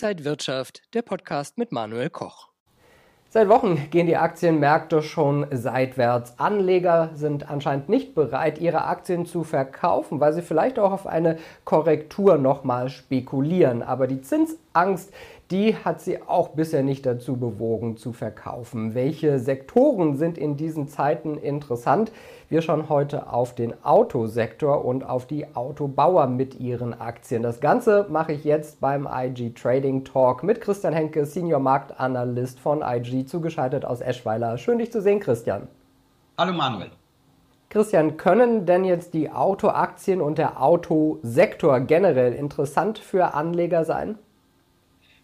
Inside Wirtschaft, der Podcast mit Manuel Koch. Seit Wochen gehen die Aktienmärkte schon seitwärts. Anleger sind anscheinend nicht bereit, ihre Aktien zu verkaufen, weil sie vielleicht auch auf eine Korrektur nochmal spekulieren. Aber die Zinsangst, die hat sie auch bisher nicht dazu bewogen zu verkaufen. Welche Sektoren sind in diesen Zeiten interessant? Wir schauen heute auf den Autosektor und auf die Autobauer mit ihren Aktien. Das Ganze mache ich jetzt beim IG Trading Talk mit Christian Henke, Senior Marktanalyst von IG, zugeschaltet aus Eschweiler. Schön dich zu sehen, Christian. Hallo Manuel. Christian, können denn jetzt die Autoaktien und der Autosektor generell interessant für Anleger sein?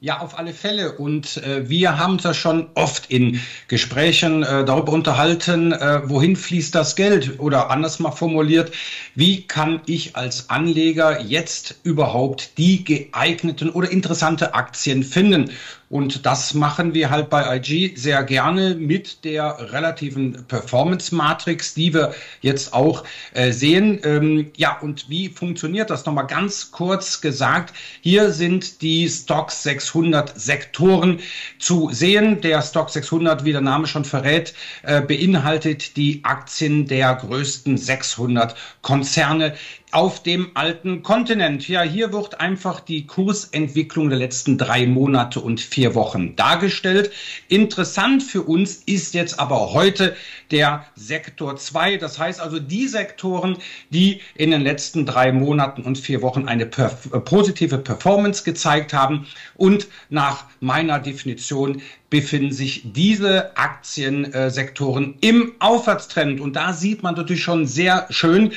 Ja, auf alle Fälle. Und äh, wir haben uns ja schon oft in Gesprächen äh, darüber unterhalten, äh, wohin fließt das Geld? Oder anders mal formuliert, wie kann ich als Anleger jetzt überhaupt die geeigneten oder interessante Aktien finden? Und das machen wir halt bei IG sehr gerne mit der relativen Performance-Matrix, die wir jetzt auch äh, sehen. Ähm, ja, und wie funktioniert das? Nochmal ganz kurz gesagt. Hier sind die Stock 600 Sektoren zu sehen. Der Stock 600, wie der Name schon verrät, äh, beinhaltet die Aktien der größten 600 Konzerne auf dem alten Kontinent. Ja, hier wird einfach die Kursentwicklung der letzten drei Monate und vier Wochen dargestellt. Interessant für uns ist jetzt aber heute der Sektor 2. Das heißt also die Sektoren, die in den letzten drei Monaten und vier Wochen eine perf positive Performance gezeigt haben und nach meiner Definition befinden sich diese Aktiensektoren im Aufwärtstrend. Und da sieht man natürlich schon sehr schön,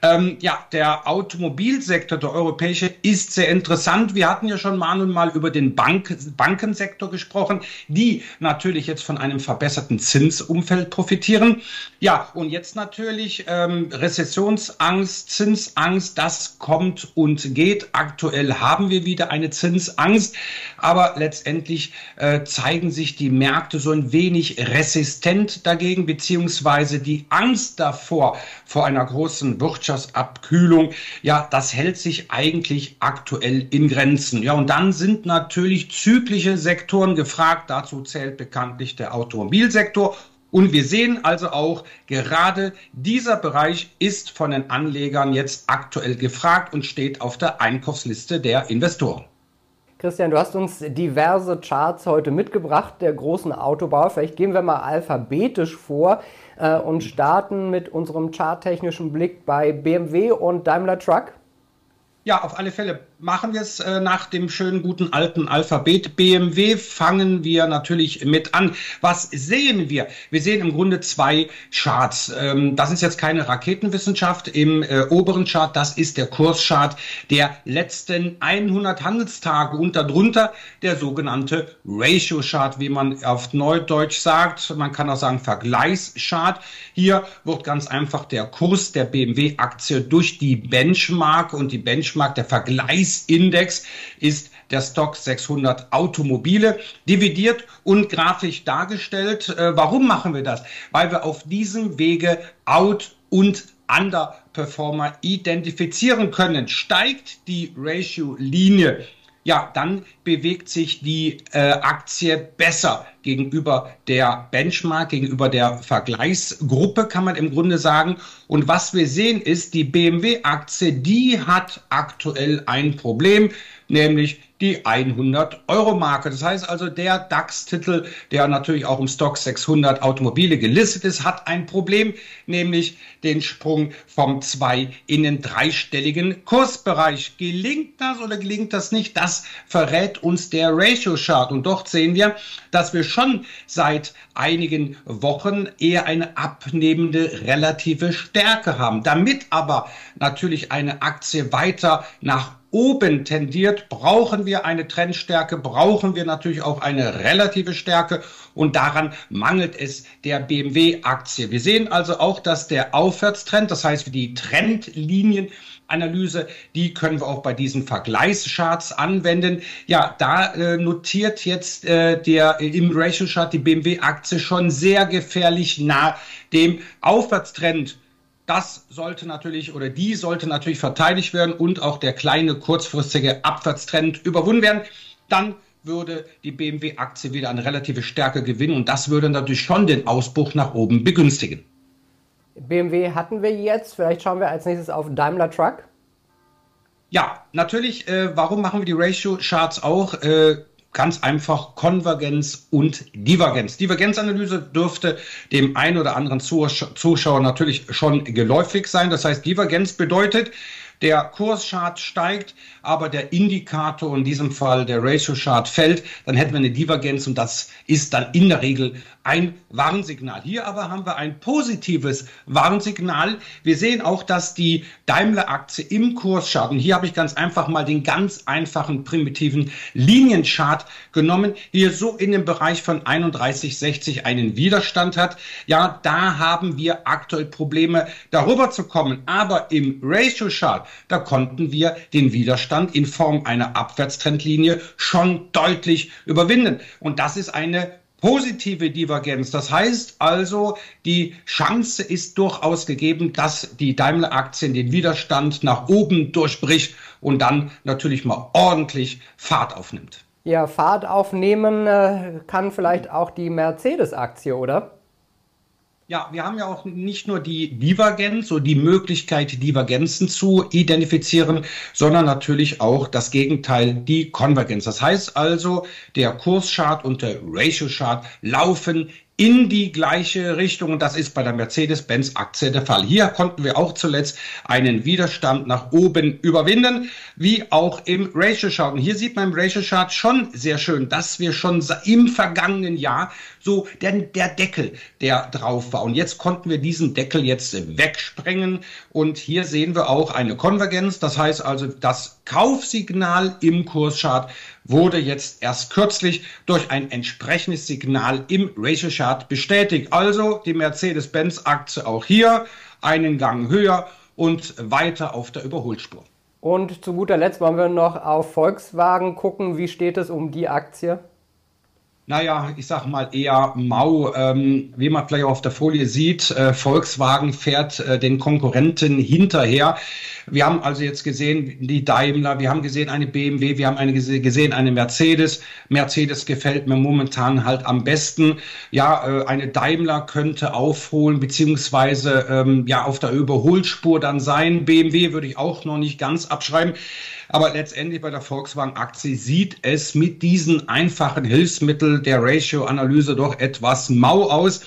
ähm, ja, der Automobilsektor, der europäische, ist sehr interessant. Wir hatten ja schon mal und mal über den Bank, Bankensektor gesprochen, die natürlich jetzt von einem verbesserten Zinsumfeld profitieren. Ja, und jetzt natürlich ähm, Rezessionsangst, Zinsangst, das kommt und geht. Aktuell haben wir wieder eine Zinsangst, aber letztendlich äh, zeigen sich sich die Märkte so ein wenig resistent dagegen, beziehungsweise die Angst davor, vor einer großen Wirtschaftsabkühlung, ja, das hält sich eigentlich aktuell in Grenzen. Ja, und dann sind natürlich zyklische Sektoren gefragt. Dazu zählt bekanntlich der Automobilsektor und wir sehen also auch, gerade dieser Bereich ist von den Anlegern jetzt aktuell gefragt und steht auf der Einkaufsliste der Investoren. Christian, du hast uns diverse Charts heute mitgebracht der großen Autobauer. Vielleicht gehen wir mal alphabetisch vor äh, und starten mit unserem charttechnischen Blick bei BMW und Daimler Truck. Ja, auf alle Fälle machen wir es äh, nach dem schönen guten alten Alphabet. BMW fangen wir natürlich mit an. Was sehen wir? Wir sehen im Grunde zwei Charts. Ähm, das ist jetzt keine Raketenwissenschaft. Im äh, oberen Chart, das ist der Kurschart der letzten 100 Handelstage und darunter der sogenannte Ratio Chart, wie man auf Neudeutsch sagt. Man kann auch sagen Vergleichschart. Hier wird ganz einfach der Kurs der BMW-Aktie durch die Benchmark und die Benchmark der Vergleichsindex ist der Stock 600 Automobile, dividiert und grafisch dargestellt. Äh, warum machen wir das? Weil wir auf diesem Wege Out- und Underperformer identifizieren können. Steigt die Ratio-Linie ja, dann bewegt sich die äh, Aktie besser gegenüber der Benchmark, gegenüber der Vergleichsgruppe, kann man im Grunde sagen. Und was wir sehen ist, die BMW-Aktie, die hat aktuell ein Problem, nämlich die 100-Euro-Marke. Das heißt also, der DAX-Titel, der natürlich auch im Stock 600 Automobile gelistet ist, hat ein Problem, nämlich den Sprung vom zwei in den dreistelligen Kursbereich. Gelingt das oder gelingt das nicht? Das verrät uns der Ratio-Chart. Und dort sehen wir, dass wir schon seit einigen Wochen eher eine abnehmende relative Stärke haben. Damit aber natürlich eine Aktie weiter nach oben tendiert, brauchen wir eine Trendstärke, brauchen wir natürlich auch eine relative Stärke und daran mangelt es der BMW-Aktie. Wir sehen also auch, dass der Aufwärtstrend, das heißt die Trendlinienanalyse, die können wir auch bei diesen Vergleichscharts anwenden. Ja, da äh, notiert jetzt äh, der äh, im Ratio-Chart die BMW-Aktie schon sehr gefährlich nah dem Aufwärtstrend das sollte natürlich oder die sollte natürlich verteidigt werden und auch der kleine kurzfristige Abwärtstrend überwunden werden. dann würde die BMW-Aktie wieder eine relative Stärke gewinnen und das würde natürlich schon den Ausbruch nach oben begünstigen. BMW hatten wir jetzt, vielleicht schauen wir als nächstes auf Daimler Truck. Ja, natürlich, äh, warum machen wir die Ratio-Charts auch? Äh, ganz einfach Konvergenz und Divergenz. Divergenzanalyse dürfte dem einen oder anderen Zuschauer natürlich schon geläufig sein. Das heißt, Divergenz bedeutet, der Kurschart steigt, aber der Indikator, in diesem Fall der Ratio Chart, fällt, dann hätten wir eine Divergenz und das ist dann in der Regel ein Warnsignal. Hier aber haben wir ein positives Warnsignal. Wir sehen auch, dass die Daimler-Aktie im Kurschart, und hier habe ich ganz einfach mal den ganz einfachen primitiven Linienchart genommen, hier so in dem Bereich von 31,60 einen Widerstand hat. Ja, da haben wir aktuell Probleme, darüber zu kommen. Aber im Ratio-Chart, da konnten wir den Widerstand in Form einer Abwärtstrendlinie schon deutlich überwinden. Und das ist eine positive Divergenz. Das heißt also, die Chance ist durchaus gegeben, dass die Daimler-Aktien den Widerstand nach oben durchbricht und dann natürlich mal ordentlich Fahrt aufnimmt. Ja, Fahrt aufnehmen äh, kann vielleicht auch die Mercedes-Aktie, oder? Ja, wir haben ja auch nicht nur die Divergenz oder die Möglichkeit, Divergenzen zu identifizieren, sondern natürlich auch das Gegenteil, die Konvergenz. Das heißt also, der Kurschart und der Ratio-Chart laufen in die gleiche Richtung. Und das ist bei der Mercedes-Benz-Aktie der Fall. Hier konnten wir auch zuletzt einen Widerstand nach oben überwinden, wie auch im Ratio-Chart. Und hier sieht man im Ratio-Chart schon sehr schön, dass wir schon im vergangenen Jahr so der, der Deckel, der drauf war. Und jetzt konnten wir diesen Deckel jetzt wegsprengen. Und hier sehen wir auch eine Konvergenz. Das heißt also, das Kaufsignal im Kurschart wurde jetzt erst kürzlich durch ein entsprechendes Signal im Ratio Chart bestätigt. Also die Mercedes-Benz-Aktie auch hier einen Gang höher und weiter auf der Überholspur. Und zu guter Letzt wollen wir noch auf Volkswagen gucken. Wie steht es um die Aktie? naja, ich sag mal eher mau. Ähm, wie man vielleicht auf der Folie sieht, äh, Volkswagen fährt äh, den Konkurrenten hinterher. Wir haben also jetzt gesehen, die Daimler, wir haben gesehen eine BMW, wir haben eine gesehen eine Mercedes. Mercedes gefällt mir momentan halt am besten. Ja, äh, eine Daimler könnte aufholen, beziehungsweise ähm, ja auf der Überholspur dann sein. BMW würde ich auch noch nicht ganz abschreiben. Aber letztendlich bei der Volkswagen-Aktie sieht es mit diesen einfachen Hilfsmitteln der Ratio-Analyse doch etwas mau aus.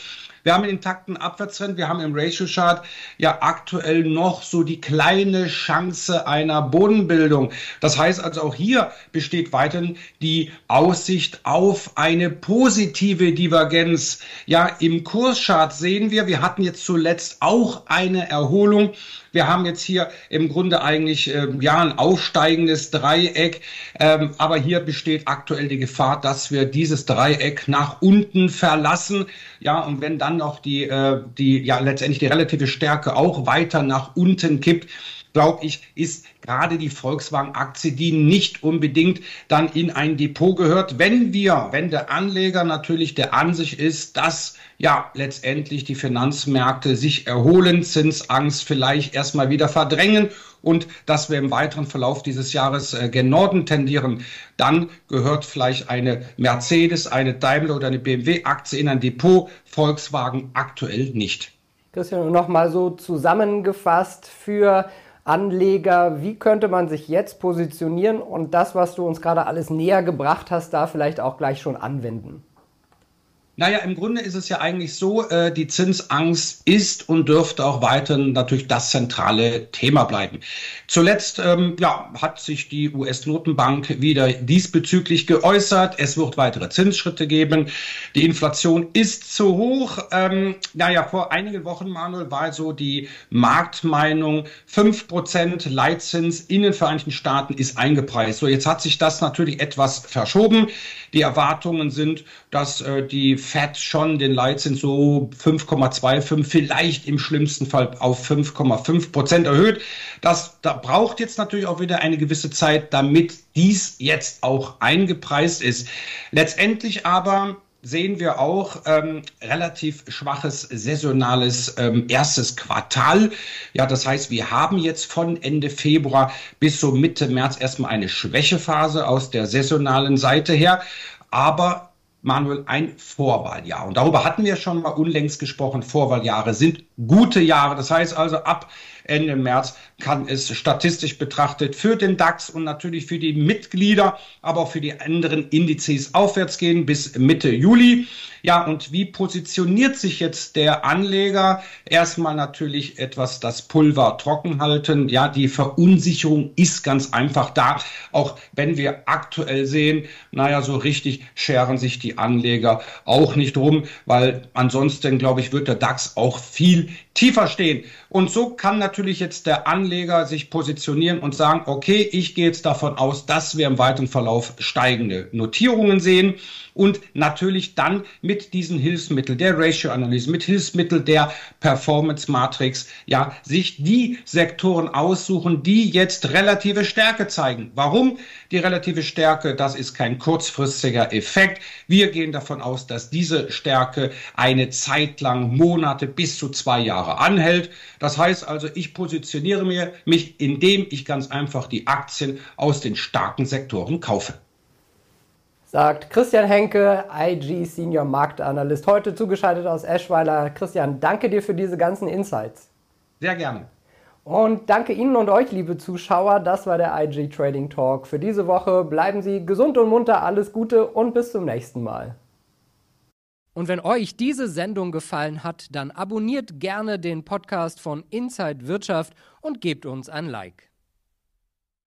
Wir haben einen intakten Abwärtstrend. Wir haben im Ratio-Chart ja aktuell noch so die kleine Chance einer Bodenbildung. Das heißt also auch hier besteht weiterhin die Aussicht auf eine positive Divergenz. Ja, im Kurschart sehen wir, wir hatten jetzt zuletzt auch eine Erholung. Wir haben jetzt hier im Grunde eigentlich äh, ja ein aufsteigendes Dreieck, ähm, aber hier besteht aktuell die Gefahr, dass wir dieses Dreieck nach unten verlassen. Ja, und wenn dann noch die, äh, die ja letztendlich die relative Stärke auch weiter nach unten kippt, glaube ich, ist gerade die Volkswagen-Aktie, die nicht unbedingt dann in ein Depot gehört. Wenn wir, wenn der Anleger natürlich der Ansicht ist, dass ja letztendlich die Finanzmärkte sich erholen, Zinsangst vielleicht erstmal wieder verdrängen und dass wir im weiteren Verlauf dieses Jahres äh, gen Norden tendieren, dann gehört vielleicht eine Mercedes, eine Daimler oder eine BMW-Aktie in ein Depot, Volkswagen aktuell nicht. Christian, nochmal so zusammengefasst für Anleger, wie könnte man sich jetzt positionieren und das, was du uns gerade alles näher gebracht hast, da vielleicht auch gleich schon anwenden? Naja, im Grunde ist es ja eigentlich so, äh, die Zinsangst ist und dürfte auch weiterhin natürlich das zentrale Thema bleiben. Zuletzt ähm, ja, hat sich die US-Notenbank wieder diesbezüglich geäußert. Es wird weitere Zinsschritte geben. Die Inflation ist zu hoch. Ähm, naja, vor einigen Wochen, Manuel, war so die Marktmeinung, fünf Prozent Leitzins in den Vereinigten Staaten ist eingepreist. So, jetzt hat sich das natürlich etwas verschoben. Die Erwartungen sind, dass äh, die Fed schon den Leitzins so 5,25, vielleicht im schlimmsten Fall auf 5,5 Prozent erhöht. Das da braucht jetzt natürlich auch wieder eine gewisse Zeit, damit dies jetzt auch eingepreist ist. Letztendlich aber sehen wir auch ähm, relativ schwaches saisonales ähm, erstes Quartal. Ja, das heißt, wir haben jetzt von Ende Februar bis so Mitte März erstmal eine Schwächephase aus der saisonalen Seite her. Aber Manuel, ein Vorwahljahr. Und darüber hatten wir schon mal unlängst gesprochen. Vorwahljahre sind gute Jahre. Das heißt also, ab Ende März kann es statistisch betrachtet für den DAX und natürlich für die Mitglieder, aber auch für die anderen Indizes aufwärts gehen bis Mitte Juli. Ja, und wie positioniert sich jetzt der Anleger? Erstmal natürlich etwas das Pulver trocken halten. Ja, die Verunsicherung ist ganz einfach da. Auch wenn wir aktuell sehen, naja, so richtig scheren sich die Anleger auch nicht rum, weil ansonsten, glaube ich, wird der DAX auch viel tiefer stehen. Und so kann natürlich jetzt der Anleger sich positionieren und sagen, okay, ich gehe jetzt davon aus, dass wir im weiteren Verlauf steigende Notierungen sehen und natürlich dann mit diesen Hilfsmitteln der Ratio-Analyse, mit Hilfsmitteln der Performance-Matrix, ja, sich die Sektoren aussuchen, die jetzt relative Stärke zeigen. Warum die relative Stärke? Das ist kein kurzfristiger Effekt. Wir gehen davon aus, dass diese Stärke eine Zeit lang, Monate bis zu zwei Jahre anhält. Das heißt also, ich positioniere mich, indem ich ganz einfach die Aktien aus den starken Sektoren kaufe sagt Christian Henke, IG Senior Marktanalyst, heute zugeschaltet aus Eschweiler. Christian, danke dir für diese ganzen Insights. Sehr gerne. Und danke Ihnen und euch, liebe Zuschauer. Das war der IG Trading Talk für diese Woche. Bleiben Sie gesund und munter, alles Gute und bis zum nächsten Mal. Und wenn euch diese Sendung gefallen hat, dann abonniert gerne den Podcast von Inside Wirtschaft und gebt uns ein Like.